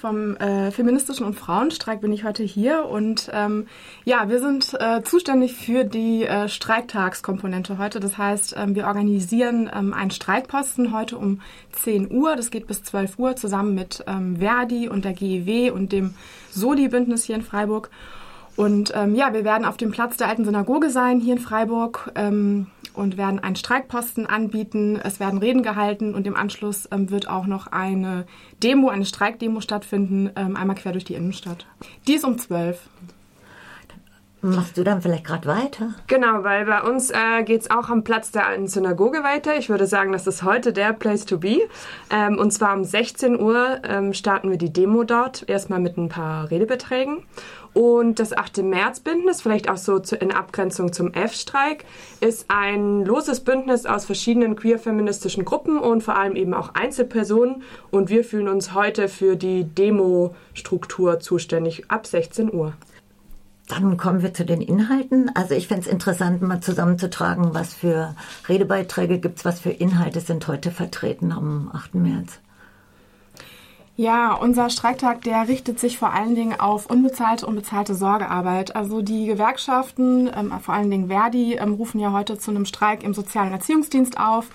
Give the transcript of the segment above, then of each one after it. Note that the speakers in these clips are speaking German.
Vom äh, feministischen und Frauenstreik bin ich heute hier und ähm, ja, wir sind äh, zuständig für die äh, Streiktagskomponente heute. Das heißt, ähm, wir organisieren ähm, einen Streikposten heute um 10 Uhr. Das geht bis 12 Uhr zusammen mit ähm, Verdi und der GEW und dem Soli-Bündnis hier in Freiburg. Und ähm, ja, wir werden auf dem Platz der alten Synagoge sein hier in Freiburg. Und werden einen Streikposten anbieten. Es werden Reden gehalten und im Anschluss ähm, wird auch noch eine Demo, eine Streikdemo stattfinden, ähm, einmal quer durch die Innenstadt. Die ist um 12. Machst du dann vielleicht gerade weiter? Genau, weil bei uns äh, geht es auch am Platz der alten Synagoge weiter. Ich würde sagen, das ist heute der Place to be. Ähm, und zwar um 16 Uhr ähm, starten wir die Demo dort, erstmal mit ein paar Redebeträgen. Und das 8. März-Bündnis, vielleicht auch so zu, in Abgrenzung zum F-Streik, ist ein loses Bündnis aus verschiedenen queer-feministischen Gruppen und vor allem eben auch Einzelpersonen. Und wir fühlen uns heute für die Demo-Struktur zuständig ab 16 Uhr. Dann kommen wir zu den Inhalten. Also ich fände es interessant, mal zusammenzutragen, was für Redebeiträge gibt es, was für Inhalte sind heute vertreten am 8. März. Ja, unser Streiktag, der richtet sich vor allen Dingen auf unbezahlte und bezahlte Sorgearbeit. Also die Gewerkschaften, ähm, vor allen Dingen Verdi, ähm, rufen ja heute zu einem Streik im sozialen Erziehungsdienst auf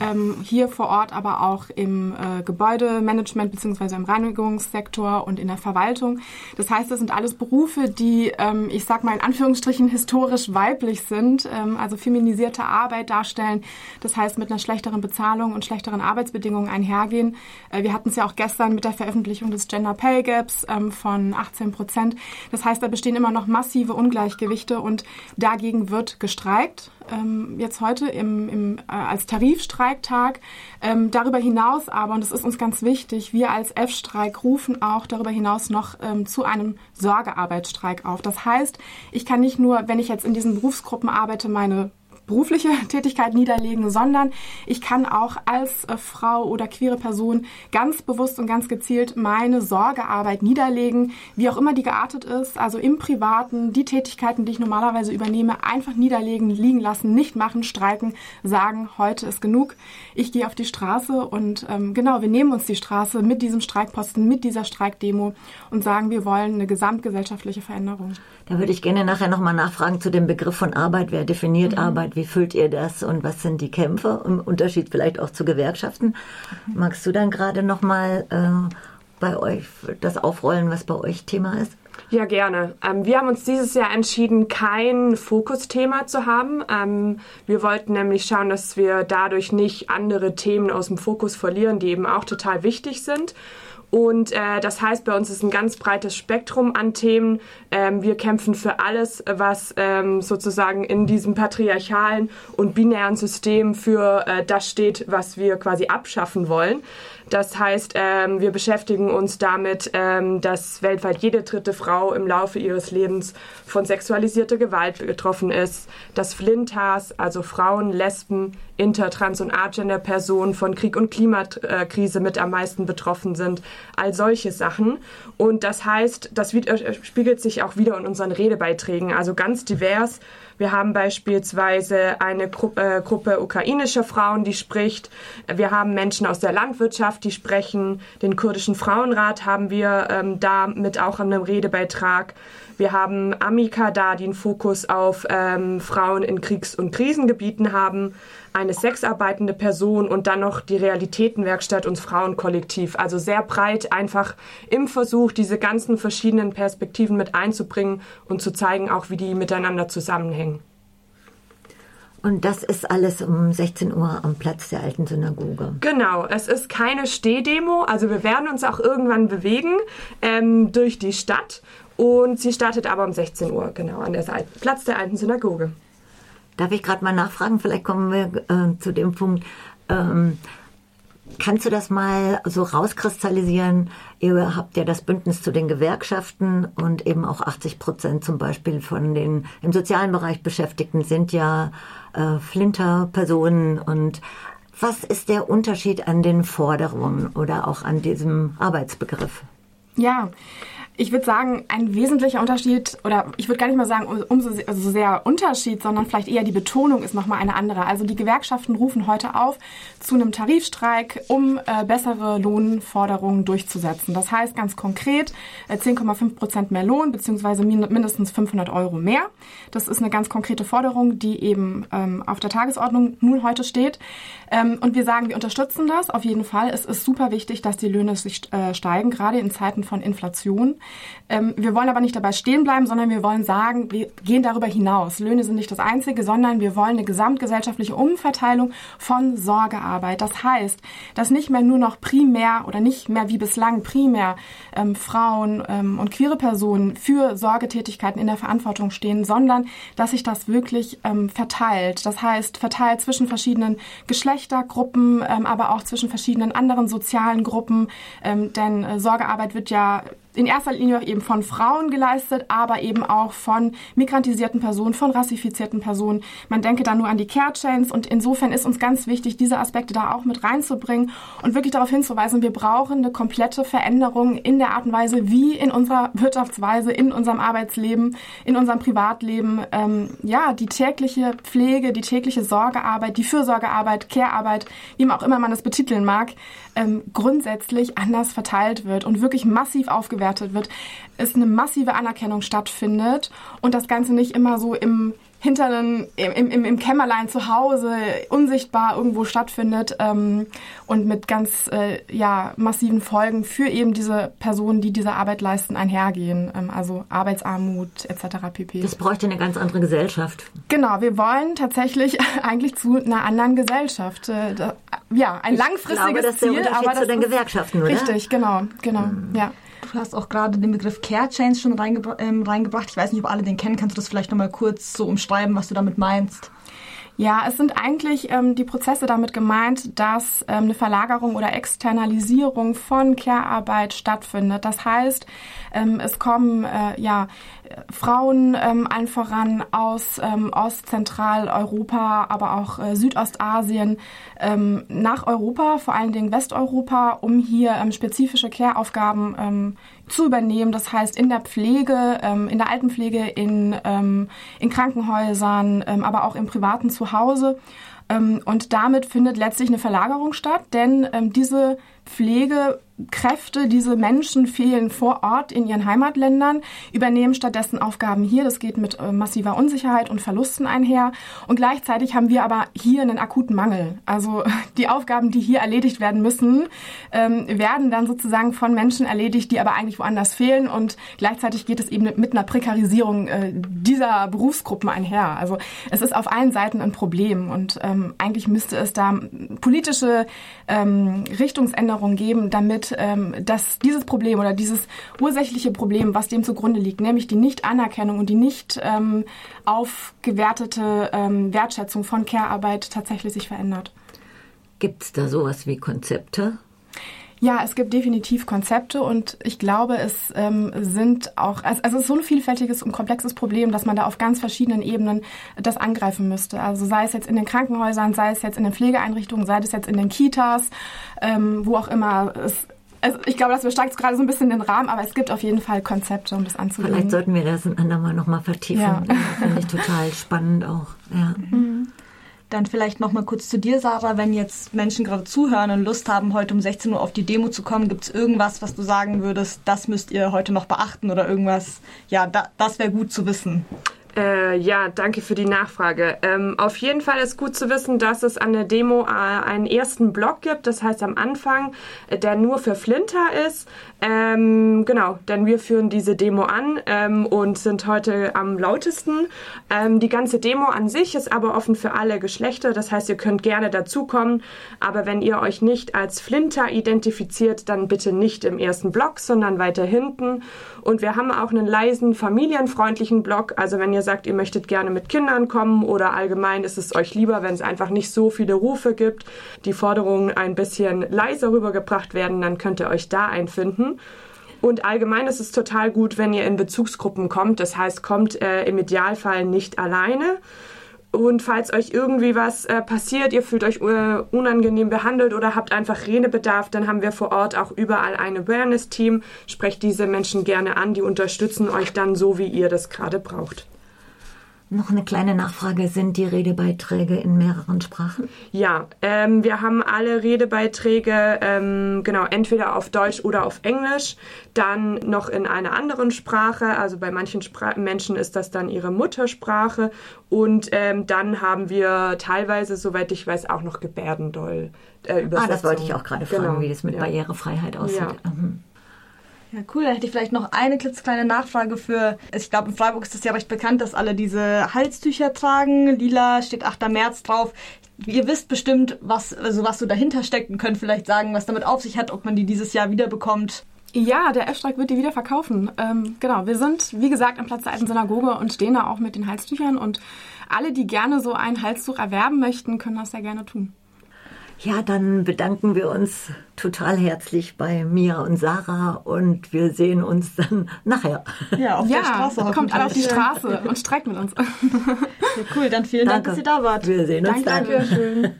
ähm, hier vor Ort, aber auch im äh, Gebäudemanagement beziehungsweise im Reinigungssektor und in der Verwaltung. Das heißt, das sind alles Berufe, die, ähm, ich sag mal in Anführungsstrichen, historisch weiblich sind, ähm, also feminisierte Arbeit darstellen. Das heißt, mit einer schlechteren Bezahlung und schlechteren Arbeitsbedingungen einhergehen. Äh, wir hatten es ja auch gestern mit der Veröffentlichung des Gender Pay Gaps ähm, von 18 Prozent. Das heißt, da bestehen immer noch massive Ungleichgewichte und dagegen wird gestreikt. Ähm, jetzt heute im, im, äh, als Tarifstreik Streiktag. Ähm, darüber hinaus aber, und das ist uns ganz wichtig, wir als F-Streik rufen auch darüber hinaus noch ähm, zu einem Sorgearbeitsstreik auf. Das heißt, ich kann nicht nur, wenn ich jetzt in diesen Berufsgruppen arbeite, meine berufliche Tätigkeit niederlegen, sondern ich kann auch als äh, Frau oder queere Person ganz bewusst und ganz gezielt meine Sorgearbeit niederlegen, wie auch immer die geartet ist, also im Privaten, die Tätigkeiten, die ich normalerweise übernehme, einfach niederlegen, liegen lassen, nicht machen, streiken, sagen, heute ist genug, ich gehe auf die Straße und ähm, genau, wir nehmen uns die Straße mit diesem Streikposten, mit dieser Streikdemo und sagen, wir wollen eine gesamtgesellschaftliche Veränderung. Da würde ich gerne nachher nochmal nachfragen zu dem Begriff von Arbeit. Wer definiert mhm. Arbeit? Wie füllt ihr das? Und was sind die Kämpfe? Im Unterschied vielleicht auch zu Gewerkschaften. Mhm. Magst du dann gerade nochmal äh, bei euch das aufrollen, was bei euch Thema ist? Ja, gerne. Ähm, wir haben uns dieses Jahr entschieden, kein Fokusthema zu haben. Ähm, wir wollten nämlich schauen, dass wir dadurch nicht andere Themen aus dem Fokus verlieren, die eben auch total wichtig sind. Und äh, das heißt, bei uns ist ein ganz breites Spektrum an Themen. Ähm, wir kämpfen für alles, was ähm, sozusagen in diesem patriarchalen und binären System für äh, das steht, was wir quasi abschaffen wollen. Das heißt, ähm, wir beschäftigen uns damit, ähm, dass weltweit jede dritte Frau im Laufe ihres Lebens von sexualisierter Gewalt betroffen ist, dass Flintas, also Frauen, Lesben, Inter-, Trans- und Agender-Personen von Krieg und Klimakrise mit am meisten betroffen sind, all solche Sachen. Und das heißt, das äh, spiegelt sich auch wieder in unseren Redebeiträgen, also ganz divers wir haben beispielsweise eine Gru äh, Gruppe ukrainischer Frauen, die spricht. Wir haben Menschen aus der Landwirtschaft, die sprechen. Den kurdischen Frauenrat haben wir ähm, da mit auch an einem Redebeitrag. Wir haben Amika da, die einen Fokus auf ähm, Frauen in Kriegs- und Krisengebieten haben, eine sexarbeitende Person und dann noch die Realitätenwerkstatt und Frauenkollektiv. Also sehr breit einfach im Versuch, diese ganzen verschiedenen Perspektiven mit einzubringen und zu zeigen, auch wie die miteinander zusammenhängen. Und das ist alles um 16 Uhr am Platz der alten Synagoge. Genau, es ist keine Stehdemo, also wir werden uns auch irgendwann bewegen ähm, durch die Stadt und sie startet aber um 16 Uhr, genau, an der Seite, Platz der alten Synagoge. Darf ich gerade mal nachfragen? Vielleicht kommen wir äh, zu dem Punkt. Ähm, kannst du das mal so rauskristallisieren? Ihr habt ja das Bündnis zu den Gewerkschaften und eben auch 80 Prozent zum Beispiel von den im sozialen Bereich Beschäftigten sind ja äh, Flinter-Personen. Und was ist der Unterschied an den Forderungen oder auch an diesem Arbeitsbegriff? Ja, ich würde sagen, ein wesentlicher Unterschied, oder ich würde gar nicht mal sagen, umso also sehr Unterschied, sondern vielleicht eher die Betonung ist nochmal eine andere. Also die Gewerkschaften rufen heute auf zu einem Tarifstreik, um äh, bessere Lohnforderungen durchzusetzen. Das heißt ganz konkret äh, 10,5 Prozent mehr Lohn, beziehungsweise mindestens 500 Euro mehr. Das ist eine ganz konkrete Forderung, die eben ähm, auf der Tagesordnung nun heute steht. Ähm, und wir sagen, wir unterstützen das auf jeden Fall. Es ist super wichtig, dass die Löhne sich äh, steigen, gerade in Zeiten von Inflation. Ähm, wir wollen aber nicht dabei stehen bleiben, sondern wir wollen sagen, wir gehen darüber hinaus. Löhne sind nicht das Einzige, sondern wir wollen eine gesamtgesellschaftliche Umverteilung von Sorgearbeit. Das heißt, dass nicht mehr nur noch primär oder nicht mehr wie bislang primär ähm, Frauen ähm, und queere Personen für Sorgetätigkeiten in der Verantwortung stehen, sondern dass sich das wirklich ähm, verteilt. Das heißt, verteilt zwischen verschiedenen Geschlechtergruppen, ähm, aber auch zwischen verschiedenen anderen sozialen Gruppen. Ähm, denn äh, Sorgearbeit wird ja in erster Linie eben von Frauen geleistet, aber eben auch von migrantisierten Personen, von rassifizierten Personen. Man denke da nur an die Care Chains und insofern ist uns ganz wichtig, diese Aspekte da auch mit reinzubringen und wirklich darauf hinzuweisen, wir brauchen eine komplette Veränderung in der Art und Weise, wie in unserer Wirtschaftsweise, in unserem Arbeitsleben, in unserem Privatleben, ähm, ja, die tägliche Pflege, die tägliche Sorgearbeit, die Fürsorgearbeit, Care-Arbeit, wie auch immer man es betiteln mag, ähm, grundsätzlich anders verteilt wird und wirklich massiv aufgewertet wird, es eine massive Anerkennung stattfindet und das Ganze nicht immer so im hinter einen, im, im, im Kämmerlein zu Hause unsichtbar irgendwo stattfindet ähm, und mit ganz äh, ja, massiven Folgen für eben diese Personen, die diese Arbeit leisten, einhergehen. Ähm, also Arbeitsarmut etc. pp. Das bräuchte eine ganz andere Gesellschaft. Genau, wir wollen tatsächlich eigentlich zu einer anderen Gesellschaft. Äh, da, ja, ein ich langfristiges glaube, das Ziel, aber das zu den Gewerkschaften, oder? Richtig, genau, genau, mhm. ja. Du hast auch gerade den Begriff Care Chains schon reingebra ähm, reingebracht. Ich weiß nicht, ob alle den kennen. Kannst du das vielleicht nochmal kurz so umschreiben, was du damit meinst? Ja, es sind eigentlich ähm, die Prozesse damit gemeint, dass ähm, eine Verlagerung oder Externalisierung von Care-Arbeit stattfindet. Das heißt, ähm, es kommen äh, ja Frauen ähm, allen voran aus ähm, Ostzentraleuropa, aber auch äh, Südostasien ähm, nach Europa, vor allen Dingen Westeuropa, um hier ähm, spezifische Care-Aufgaben ähm, zu übernehmen. Das heißt in der Pflege, ähm, in der Altenpflege, in, ähm, in Krankenhäusern, ähm, aber auch im privaten Zuhause. Ähm, und damit findet letztlich eine Verlagerung statt, denn ähm, diese Pflege Kräfte, diese Menschen fehlen vor Ort in ihren Heimatländern, übernehmen stattdessen Aufgaben hier. Das geht mit äh, massiver Unsicherheit und Verlusten einher. Und gleichzeitig haben wir aber hier einen akuten Mangel. Also die Aufgaben, die hier erledigt werden müssen, ähm, werden dann sozusagen von Menschen erledigt, die aber eigentlich woanders fehlen. Und gleichzeitig geht es eben mit einer Prekarisierung äh, dieser Berufsgruppen einher. Also es ist auf allen Seiten ein Problem. Und ähm, eigentlich müsste es da politische ähm, Richtungsänderungen geben, damit ähm, dass dieses Problem oder dieses ursächliche Problem, was dem zugrunde liegt, nämlich die Nicht-Anerkennung und die nicht ähm, aufgewertete ähm, Wertschätzung von Care-Arbeit tatsächlich sich verändert. Gibt es da sowas wie Konzepte? Ja, es gibt definitiv Konzepte und ich glaube, es ähm, sind auch, also, also es ist so ein vielfältiges und komplexes Problem, dass man da auf ganz verschiedenen Ebenen das angreifen müsste. Also sei es jetzt in den Krankenhäusern, sei es jetzt in den Pflegeeinrichtungen, sei es jetzt in den Kitas, ähm, wo auch immer. Es, also ich glaube, das übersteigt gerade so ein bisschen den Rahmen, aber es gibt auf jeden Fall Konzepte, um das anzugehen. Vielleicht sollten wir das ein andermal nochmal vertiefen. Ja. Finde ich total spannend auch. Ja. Mhm. Dann vielleicht nochmal kurz zu dir, Sarah. Wenn jetzt Menschen gerade zuhören und Lust haben, heute um 16 Uhr auf die Demo zu kommen, gibt es irgendwas, was du sagen würdest, das müsst ihr heute noch beachten oder irgendwas, ja, da, das wäre gut zu wissen? Äh, ja, danke für die Nachfrage. Ähm, auf jeden Fall ist gut zu wissen, dass es an der Demo äh, einen ersten Block gibt, das heißt am Anfang, äh, der nur für Flinter ist. Ähm, genau, denn wir führen diese Demo an ähm, und sind heute am lautesten. Ähm, die ganze Demo an sich ist aber offen für alle Geschlechter, das heißt, ihr könnt gerne dazukommen, aber wenn ihr euch nicht als Flinter identifiziert, dann bitte nicht im ersten Block, sondern weiter hinten. Und wir haben auch einen leisen, familienfreundlichen Block, also wenn ihr ihr sagt, ihr möchtet gerne mit Kindern kommen oder allgemein ist es euch lieber, wenn es einfach nicht so viele Rufe gibt, die Forderungen ein bisschen leiser rübergebracht werden, dann könnt ihr euch da einfinden. Und allgemein ist es total gut, wenn ihr in Bezugsgruppen kommt. Das heißt, kommt äh, im Idealfall nicht alleine. Und falls euch irgendwie was äh, passiert, ihr fühlt euch äh, unangenehm behandelt oder habt einfach Redebedarf, dann haben wir vor Ort auch überall ein Awareness-Team. Sprecht diese Menschen gerne an, die unterstützen euch dann so, wie ihr das gerade braucht. Noch eine kleine Nachfrage. Sind die Redebeiträge in mehreren Sprachen? Ja, ähm, wir haben alle Redebeiträge, ähm, genau, entweder auf Deutsch oder auf Englisch, dann noch in einer anderen Sprache, also bei manchen Spra Menschen ist das dann ihre Muttersprache und ähm, dann haben wir teilweise, soweit ich weiß, auch noch Gebärdendoll. Äh, ah, das wollte ich auch gerade fragen, genau. wie das mit ja. Barrierefreiheit aussieht. Ja. Mhm. Ja, cool. Da hätte ich vielleicht noch eine klitzekleine Nachfrage für. Ich glaube, in Freiburg ist es ja recht bekannt, dass alle diese Halstücher tragen. Lila steht 8. März drauf. Ihr wisst bestimmt, was, also was so dahinter steckt und könnt vielleicht sagen, was damit auf sich hat, ob man die dieses Jahr wieder bekommt. Ja, der F-Streik wird die wieder verkaufen. Ähm, genau, wir sind, wie gesagt, am Platz der alten Synagoge und stehen da auch mit den Halstüchern. Und alle, die gerne so ein Halstuch erwerben möchten, können das sehr gerne tun. Ja, dann bedanken wir uns total herzlich bei Mia und Sarah und wir sehen uns dann nachher. Ja, auf ja, der Straße. Kommt alle auf die Straße und streikt mit uns. Ja, cool, dann vielen Danke. Dank, dass ihr da wart. Wir sehen uns Danke, dann. Dankeschön.